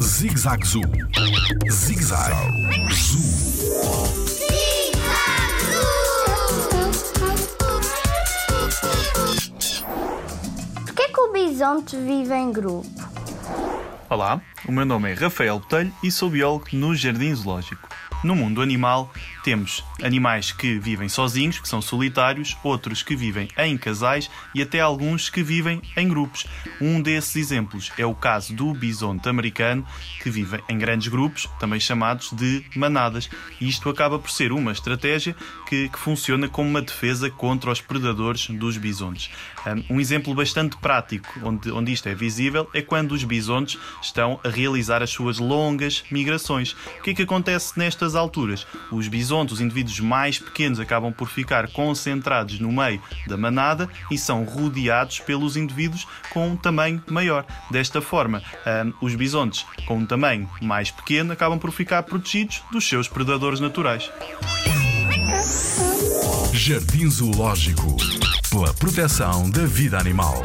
Zig-Zag Zoo. Zig-Zag Zoo. Porquê que o bisonte vive em grupo? Olá, o meu nome é Rafael Botelho e sou biólogo no Jardim Zoológico. No mundo animal, temos animais que vivem sozinhos, que são solitários, outros que vivem em casais e até alguns que vivem em grupos. Um desses exemplos é o caso do bisonte americano, que vive em grandes grupos, também chamados de manadas. E isto acaba por ser uma estratégia que, que funciona como uma defesa contra os predadores dos bisontes. Um exemplo bastante prático onde, onde isto é visível é quando os bisontes estão a realizar as suas longas migrações. O que é que acontece nestas alturas? Os bisontes, os indivíduos mais pequenos, acabam por ficar concentrados no meio da manada e são rodeados pelos indivíduos com um tamanho maior. Desta forma, os bisontes com um tamanho mais pequeno acabam por ficar protegidos dos seus predadores naturais. Jardim Zoológico pela proteção da vida animal.